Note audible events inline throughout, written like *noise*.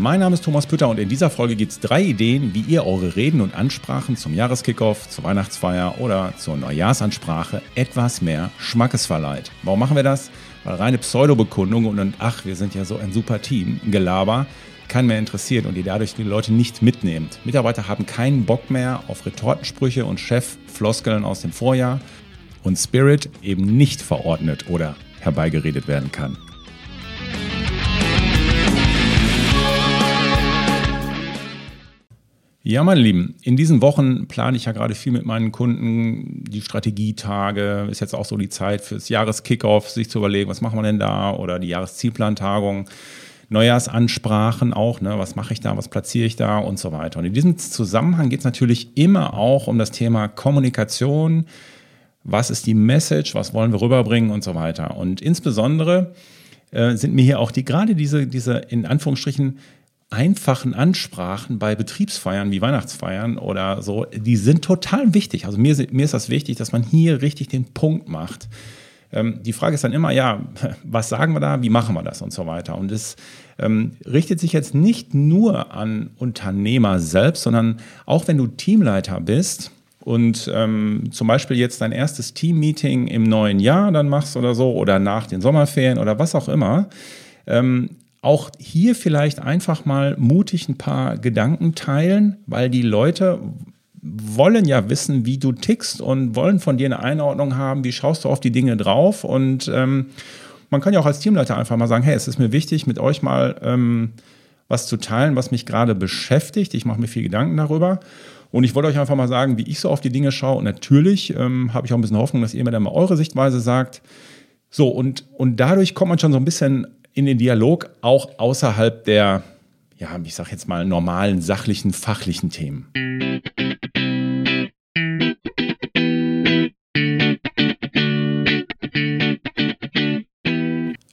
Mein Name ist Thomas Pütter und in dieser Folge gibt es drei Ideen, wie ihr eure Reden und Ansprachen zum Jahreskickoff, zur Weihnachtsfeier oder zur Neujahrsansprache etwas mehr Schmackes verleiht. Warum machen wir das? Weil reine Pseudobekundung und ach, wir sind ja so ein super Team, Gelaber, keinen mehr interessiert und ihr dadurch die Leute nicht mitnehmt. Mitarbeiter haben keinen Bock mehr auf Retortensprüche und Chef-Floskeln aus dem Vorjahr und Spirit eben nicht verordnet oder herbeigeredet werden kann. Ja, meine Lieben, in diesen Wochen plane ich ja gerade viel mit meinen Kunden. Die Strategietage ist jetzt auch so die Zeit fürs Jahreskickoff, sich zu überlegen, was machen wir denn da oder die Jahreszielplantagung. Neujahrsansprachen auch, ne? was mache ich da, was platziere ich da und so weiter. Und in diesem Zusammenhang geht es natürlich immer auch um das Thema Kommunikation, was ist die Message, was wollen wir rüberbringen und so weiter. Und insbesondere äh, sind mir hier auch die gerade diese, diese in Anführungsstrichen einfachen Ansprachen bei Betriebsfeiern wie Weihnachtsfeiern oder so, die sind total wichtig. Also mir, mir ist das wichtig, dass man hier richtig den Punkt macht. Ähm, die Frage ist dann immer, ja, *laughs* was sagen wir da, wie machen wir das und so weiter. Und es ähm, richtet sich jetzt nicht nur an Unternehmer selbst, sondern auch wenn du Teamleiter bist, und ähm, zum Beispiel jetzt dein erstes Teammeeting im neuen Jahr dann machst oder so oder nach den Sommerferien oder was auch immer, ähm, auch hier vielleicht einfach mal mutig ein paar Gedanken teilen, weil die Leute wollen ja wissen, wie du tickst und wollen von dir eine Einordnung haben, wie schaust du auf die Dinge drauf. Und ähm, man kann ja auch als Teamleiter einfach mal sagen, hey, es ist mir wichtig, mit euch mal ähm, was zu teilen, was mich gerade beschäftigt. Ich mache mir viel Gedanken darüber. Und ich wollte euch einfach mal sagen, wie ich so auf die Dinge schaue. Und natürlich ähm, habe ich auch ein bisschen Hoffnung, dass ihr mir dann mal eure Sichtweise sagt. So, und, und dadurch kommt man schon so ein bisschen in den Dialog auch außerhalb der, ja, ich sag jetzt mal, normalen, sachlichen, fachlichen Themen.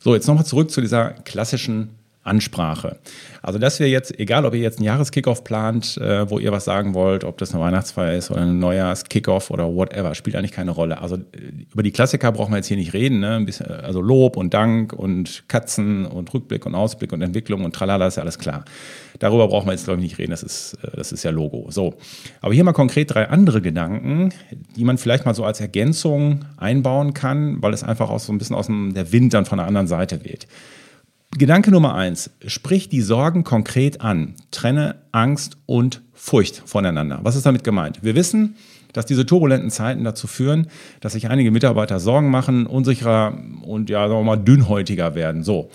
So, jetzt nochmal zurück zu dieser klassischen Ansprache. Also, dass wir jetzt, egal ob ihr jetzt einen Jahreskickoff plant, äh, wo ihr was sagen wollt, ob das eine Weihnachtsfeier ist oder ein Neujahrskickoff oder whatever, spielt eigentlich keine Rolle. Also, äh, über die Klassiker brauchen wir jetzt hier nicht reden. Ne? Bisschen, also, Lob und Dank und Katzen und Rückblick und Ausblick und Entwicklung und tralala, ist ja alles klar. Darüber brauchen wir jetzt, glaube ich, nicht reden. Das ist, äh, das ist ja Logo. So. Aber hier mal konkret drei andere Gedanken, die man vielleicht mal so als Ergänzung einbauen kann, weil es einfach auch so ein bisschen aus dem, der Wind dann von der anderen Seite weht. Gedanke Nummer eins. Sprich die Sorgen konkret an. Trenne Angst und Furcht voneinander. Was ist damit gemeint? Wir wissen, dass diese turbulenten Zeiten dazu führen, dass sich einige Mitarbeiter Sorgen machen, unsicherer und ja, sagen wir mal, dünnhäutiger werden. So.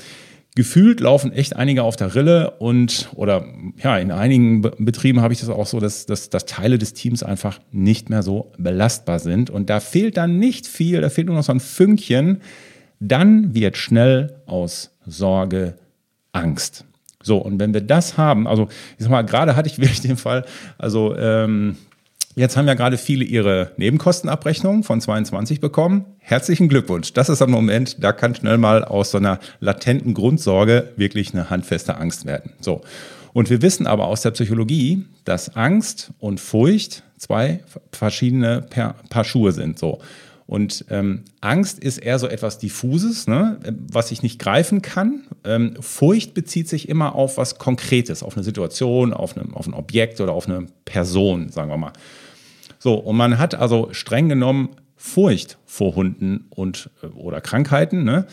Gefühlt laufen echt einige auf der Rille und, oder ja, in einigen Betrieben habe ich das auch so, dass, dass, dass Teile des Teams einfach nicht mehr so belastbar sind. Und da fehlt dann nicht viel, da fehlt nur noch so ein Fünkchen. Dann wird schnell aus Sorge, Angst. So, und wenn wir das haben, also ich sag mal, gerade hatte ich *laughs* wirklich den Fall, also ähm, jetzt haben ja gerade viele ihre Nebenkostenabrechnung von 22 bekommen. Herzlichen Glückwunsch. Das ist am Moment, da kann schnell mal aus so einer latenten Grundsorge wirklich eine handfeste Angst werden. So. Und wir wissen aber aus der Psychologie, dass Angst und Furcht zwei verschiedene Paar Schuhe sind. So. Und ähm, Angst ist eher so etwas Diffuses, ne, was ich nicht greifen kann. Ähm, Furcht bezieht sich immer auf was Konkretes, auf eine Situation, auf, eine, auf ein Objekt oder auf eine Person, sagen wir mal. So, und man hat also streng genommen Furcht vor Hunden und äh, oder Krankheiten. Ne?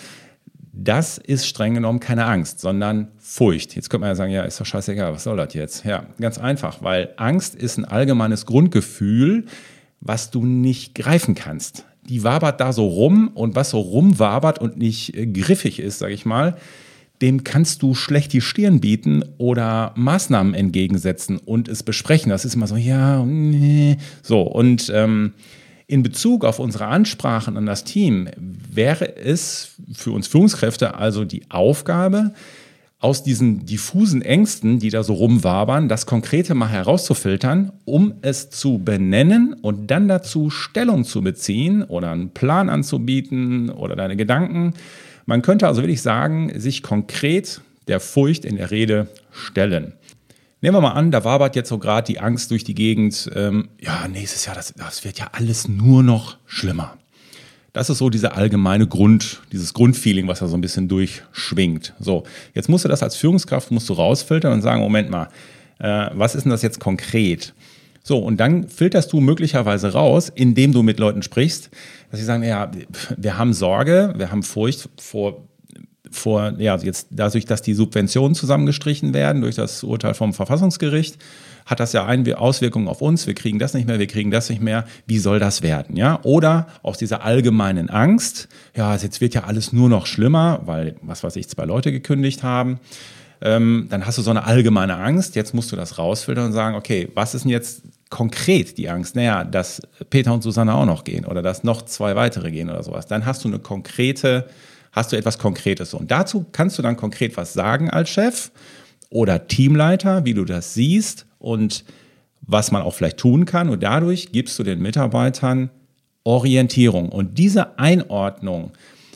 Das ist streng genommen keine Angst, sondern Furcht. Jetzt könnte man ja sagen, ja, ist doch scheißegal, was soll das jetzt? Ja, ganz einfach, weil Angst ist ein allgemeines Grundgefühl, was du nicht greifen kannst die wabert da so rum und was so rumwabert und nicht äh, griffig ist, sag ich mal, dem kannst du schlecht die Stirn bieten oder Maßnahmen entgegensetzen und es besprechen. Das ist immer so, ja, nee. So, und ähm, in Bezug auf unsere Ansprachen an das Team wäre es für uns Führungskräfte also die Aufgabe, aus diesen diffusen Ängsten, die da so rumwabern, das Konkrete mal herauszufiltern, um es zu benennen und dann dazu Stellung zu beziehen oder einen Plan anzubieten oder deine Gedanken. Man könnte also wirklich sagen, sich konkret der Furcht in der Rede stellen. Nehmen wir mal an, da wabert jetzt so gerade die Angst durch die Gegend. Ähm, ja, nächstes Jahr, das, das wird ja alles nur noch schlimmer. Das ist so diese allgemeine Grund, dieses Grundfeeling, was da so ein bisschen durchschwingt. So, jetzt musst du das als Führungskraft musst du rausfiltern und sagen, Moment mal, äh, was ist denn das jetzt konkret? So, und dann filterst du möglicherweise raus, indem du mit Leuten sprichst, dass sie sagen, ja, wir haben Sorge, wir haben Furcht vor vor, ja, jetzt dadurch, dass die Subventionen zusammengestrichen werden durch das Urteil vom Verfassungsgericht, hat das ja Auswirkungen auf uns. Wir kriegen das nicht mehr, wir kriegen das nicht mehr. Wie soll das werden? Ja? Oder aus dieser allgemeinen Angst, ja, jetzt wird ja alles nur noch schlimmer, weil, was weiß ich, zwei Leute gekündigt haben. Ähm, dann hast du so eine allgemeine Angst. Jetzt musst du das rausfiltern und sagen, okay, was ist denn jetzt konkret die Angst? Naja, dass Peter und Susanne auch noch gehen oder dass noch zwei weitere gehen oder sowas. Dann hast du eine konkrete hast du etwas Konkretes. Und dazu kannst du dann konkret was sagen als Chef oder Teamleiter, wie du das siehst und was man auch vielleicht tun kann. Und dadurch gibst du den Mitarbeitern Orientierung. Und diese Einordnung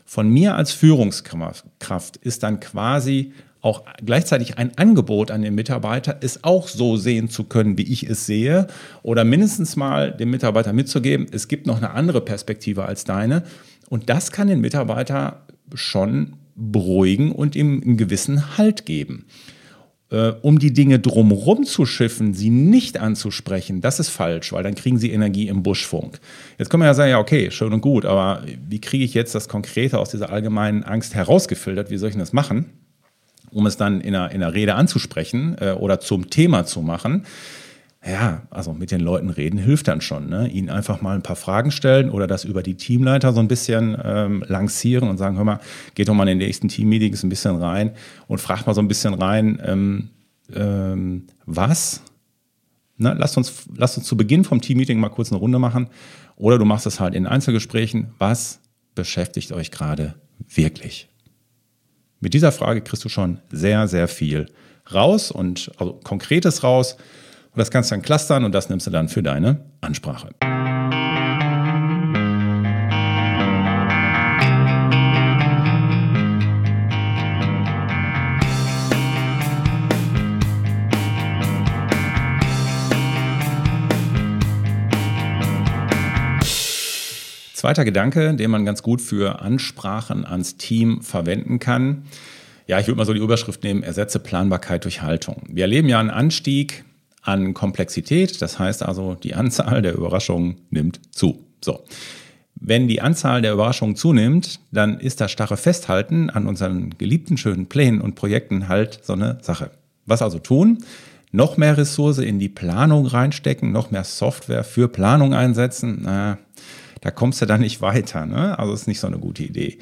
von mir als Führungskraft ist dann quasi auch gleichzeitig ein Angebot an den Mitarbeiter, es auch so sehen zu können, wie ich es sehe, oder mindestens mal dem Mitarbeiter mitzugeben, es gibt noch eine andere Perspektive als deine. Und das kann den Mitarbeiter schon beruhigen und ihm einen gewissen Halt geben. Äh, um die Dinge drumherum zu schiffen, sie nicht anzusprechen, das ist falsch, weil dann kriegen sie Energie im Buschfunk. Jetzt können wir ja sagen, ja, okay, schön und gut, aber wie kriege ich jetzt das Konkrete aus dieser allgemeinen Angst herausgefiltert? Wie soll ich das machen? Um es dann in einer, in einer Rede anzusprechen äh, oder zum Thema zu machen ja, also mit den Leuten reden hilft dann schon. Ne? Ihnen einfach mal ein paar Fragen stellen oder das über die Teamleiter so ein bisschen ähm, lancieren und sagen, hör mal, geht doch mal in den nächsten Teammeetings ein bisschen rein und fragt mal so ein bisschen rein, ähm, ähm, was? Na, lasst, uns, lasst uns zu Beginn vom Teammeeting mal kurz eine Runde machen. Oder du machst es halt in Einzelgesprächen. Was beschäftigt euch gerade wirklich? Mit dieser Frage kriegst du schon sehr, sehr viel raus und also Konkretes raus. Und das kannst du dann clustern und das nimmst du dann für deine Ansprache. Zweiter Gedanke, den man ganz gut für Ansprachen ans Team verwenden kann. Ja, ich würde mal so die Überschrift nehmen, ersetze Planbarkeit durch Haltung. Wir erleben ja einen Anstieg an Komplexität. Das heißt also, die Anzahl der Überraschungen nimmt zu. So. Wenn die Anzahl der Überraschungen zunimmt, dann ist das starre Festhalten an unseren geliebten schönen Plänen und Projekten halt so eine Sache. Was also tun? Noch mehr Ressource in die Planung reinstecken, noch mehr Software für Planung einsetzen. Na, da kommst du dann nicht weiter. Ne? Also ist nicht so eine gute Idee.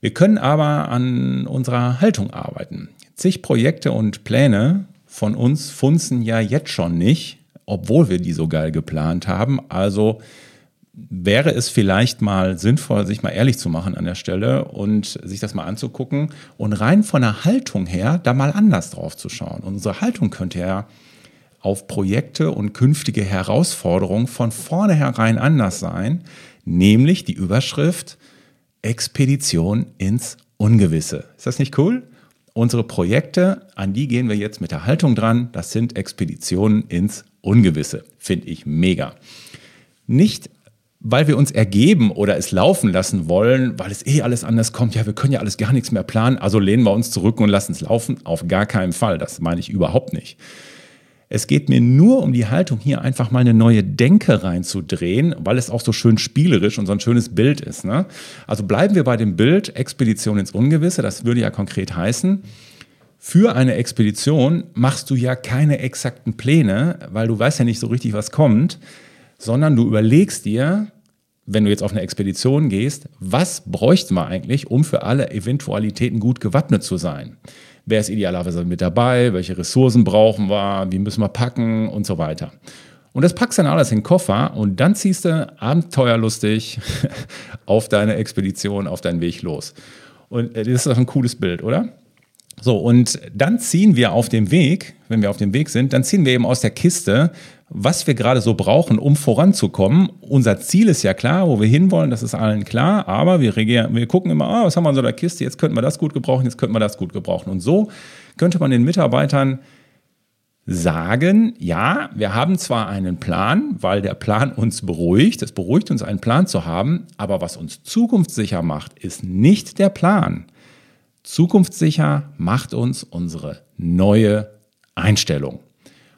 Wir können aber an unserer Haltung arbeiten. Zig Projekte und Pläne von uns funzen ja jetzt schon nicht, obwohl wir die so geil geplant haben. Also wäre es vielleicht mal sinnvoll, sich mal ehrlich zu machen an der Stelle und sich das mal anzugucken und rein von der Haltung her da mal anders drauf zu schauen. unsere Haltung könnte ja auf Projekte und künftige Herausforderungen von vornherein anders sein, nämlich die Überschrift Expedition ins Ungewisse. Ist das nicht cool? Unsere Projekte, an die gehen wir jetzt mit der Haltung dran. Das sind Expeditionen ins Ungewisse. Finde ich mega. Nicht, weil wir uns ergeben oder es laufen lassen wollen, weil es eh alles anders kommt. Ja, wir können ja alles gar nichts mehr planen, also lehnen wir uns zurück und lassen es laufen. Auf gar keinen Fall. Das meine ich überhaupt nicht. Es geht mir nur um die Haltung, hier einfach mal eine neue Denke reinzudrehen, weil es auch so schön spielerisch und so ein schönes Bild ist. Ne? Also bleiben wir bei dem Bild Expedition ins Ungewisse. Das würde ja konkret heißen, für eine Expedition machst du ja keine exakten Pläne, weil du weißt ja nicht so richtig, was kommt, sondern du überlegst dir, wenn du jetzt auf eine Expedition gehst, was bräuchten wir eigentlich, um für alle Eventualitäten gut gewappnet zu sein? Wer ist idealerweise mit dabei? Welche Ressourcen brauchen wir? Wie müssen wir packen? Und so weiter. Und das packst dann alles in den Koffer und dann ziehst du abenteuerlustig *laughs* auf deine Expedition, auf deinen Weg los. Und äh, das ist doch ein cooles Bild, oder? So, und dann ziehen wir auf dem Weg, wenn wir auf dem Weg sind, dann ziehen wir eben aus der Kiste, was wir gerade so brauchen, um voranzukommen. Unser Ziel ist ja klar, wo wir hinwollen, das ist allen klar, aber wir, regieren, wir gucken immer, ah, was haben wir in so einer Kiste, jetzt könnten wir das gut gebrauchen, jetzt könnten wir das gut gebrauchen. Und so könnte man den Mitarbeitern sagen, ja, wir haben zwar einen Plan, weil der Plan uns beruhigt, es beruhigt uns, einen Plan zu haben, aber was uns zukunftssicher macht, ist nicht der Plan. Zukunftssicher macht uns unsere neue Einstellung.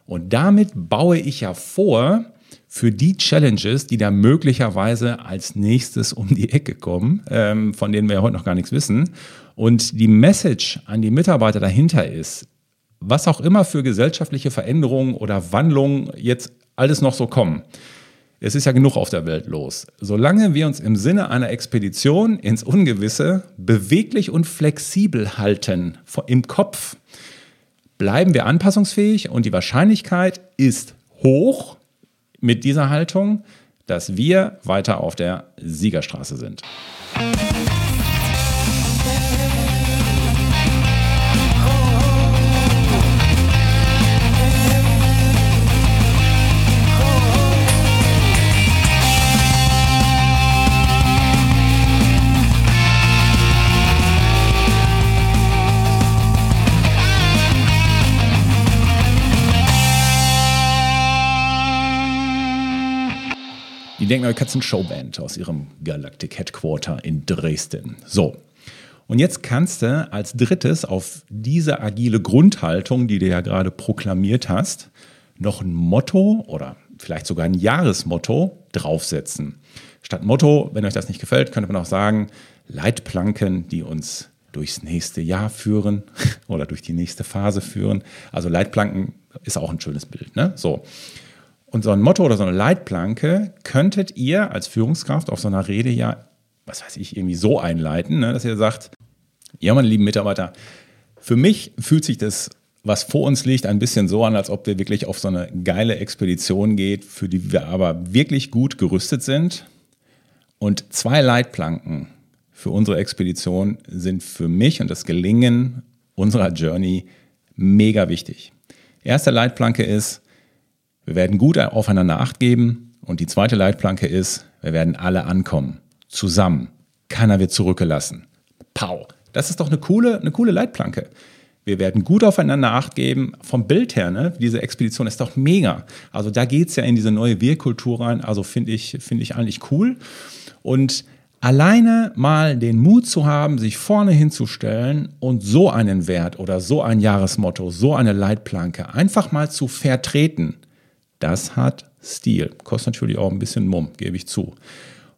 Und damit baue ich ja vor für die Challenges, die da möglicherweise als nächstes um die Ecke kommen, ähm, von denen wir ja heute noch gar nichts wissen. Und die Message an die Mitarbeiter dahinter ist, was auch immer für gesellschaftliche Veränderungen oder Wandlungen jetzt alles noch so kommen. Es ist ja genug auf der Welt los. Solange wir uns im Sinne einer Expedition ins Ungewisse beweglich und flexibel halten im Kopf, bleiben wir anpassungsfähig und die Wahrscheinlichkeit ist hoch mit dieser Haltung, dass wir weiter auf der Siegerstraße sind. Die denken, euch eine Showband aus ihrem Galactic Headquarter in Dresden. So. Und jetzt kannst du als drittes auf diese agile Grundhaltung, die du ja gerade proklamiert hast, noch ein Motto oder vielleicht sogar ein Jahresmotto draufsetzen. Statt Motto, wenn euch das nicht gefällt, könnte man auch sagen, Leitplanken, die uns durchs nächste Jahr führen *laughs* oder durch die nächste Phase führen. Also Leitplanken ist auch ein schönes Bild. Ne? So. Und so ein Motto oder so eine Leitplanke könntet ihr als Führungskraft auf so einer Rede ja, was weiß ich, irgendwie so einleiten, ne, dass ihr sagt, ja, meine lieben Mitarbeiter, für mich fühlt sich das, was vor uns liegt, ein bisschen so an, als ob wir wirklich auf so eine geile Expedition geht, für die wir aber wirklich gut gerüstet sind. Und zwei Leitplanken für unsere Expedition sind für mich und das Gelingen unserer Journey mega wichtig. Erste Leitplanke ist, wir werden gut aufeinander Acht geben. Und die zweite Leitplanke ist, wir werden alle ankommen. Zusammen. Keiner wird zurückgelassen. Pau. Das ist doch eine coole, eine coole Leitplanke. Wir werden gut aufeinander Acht geben. Vom Bild her, ne, diese Expedition ist doch mega. Also da geht es ja in diese neue Wir-Kultur rein. Also finde ich, finde ich eigentlich cool. Und alleine mal den Mut zu haben, sich vorne hinzustellen und so einen Wert oder so ein Jahresmotto, so eine Leitplanke einfach mal zu vertreten, das hat Stil. Kostet natürlich auch ein bisschen Mumm, gebe ich zu.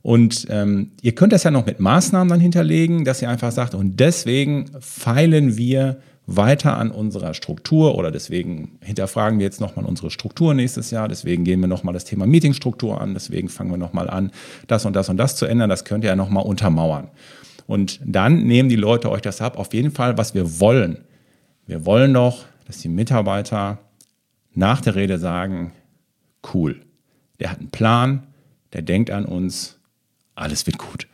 Und ähm, ihr könnt das ja noch mit Maßnahmen dann hinterlegen, dass ihr einfach sagt, und deswegen feilen wir weiter an unserer Struktur oder deswegen hinterfragen wir jetzt nochmal unsere Struktur nächstes Jahr, deswegen gehen wir nochmal das Thema Meetingstruktur an, deswegen fangen wir nochmal an, das und das und das zu ändern, das könnt ihr ja nochmal untermauern. Und dann nehmen die Leute euch das ab, auf jeden Fall, was wir wollen. Wir wollen doch, dass die Mitarbeiter nach der Rede sagen, cool. Der hat einen Plan, der denkt an uns, alles wird gut.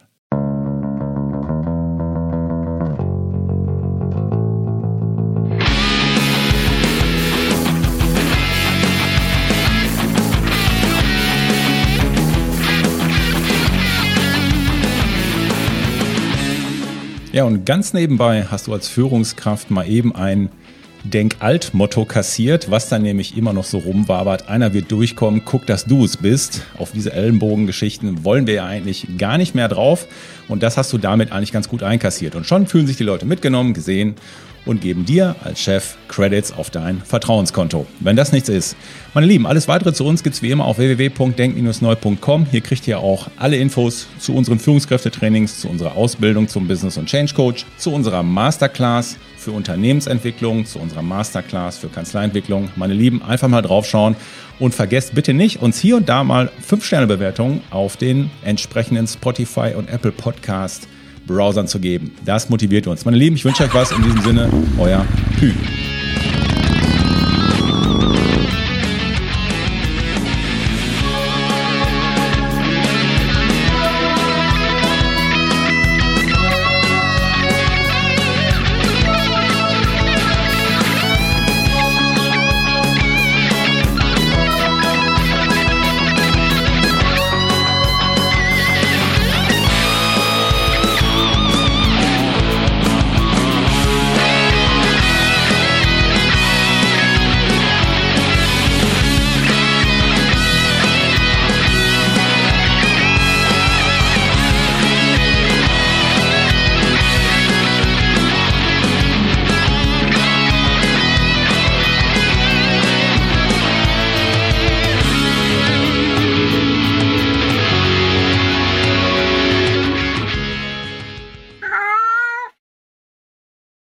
Ja, und ganz nebenbei hast du als Führungskraft mal eben ein Denk-Alt-Motto kassiert, was dann nämlich immer noch so rumwabert. Einer wird durchkommen, guck, dass du es bist. Auf diese Ellenbogengeschichten wollen wir ja eigentlich gar nicht mehr drauf. Und das hast du damit eigentlich ganz gut einkassiert. Und schon fühlen sich die Leute mitgenommen, gesehen und geben dir als Chef Credits auf dein Vertrauenskonto. Wenn das nichts ist. Meine Lieben, alles weitere zu uns gibt es wie immer auf www.denk-neu.com. Hier kriegt ihr auch alle Infos zu unseren Führungskräftetrainings, zu unserer Ausbildung zum Business- und Change Coach, zu unserer Masterclass für Unternehmensentwicklung, zu unserer Masterclass für Kanzleientwicklung. Meine Lieben, einfach mal draufschauen und vergesst bitte nicht, uns hier und da mal 5-Sterne-Bewertungen auf den entsprechenden Spotify und Apple Podcast Browsern zu geben. Das motiviert uns. Meine Lieben, ich wünsche euch was. In diesem Sinne, euer Hü.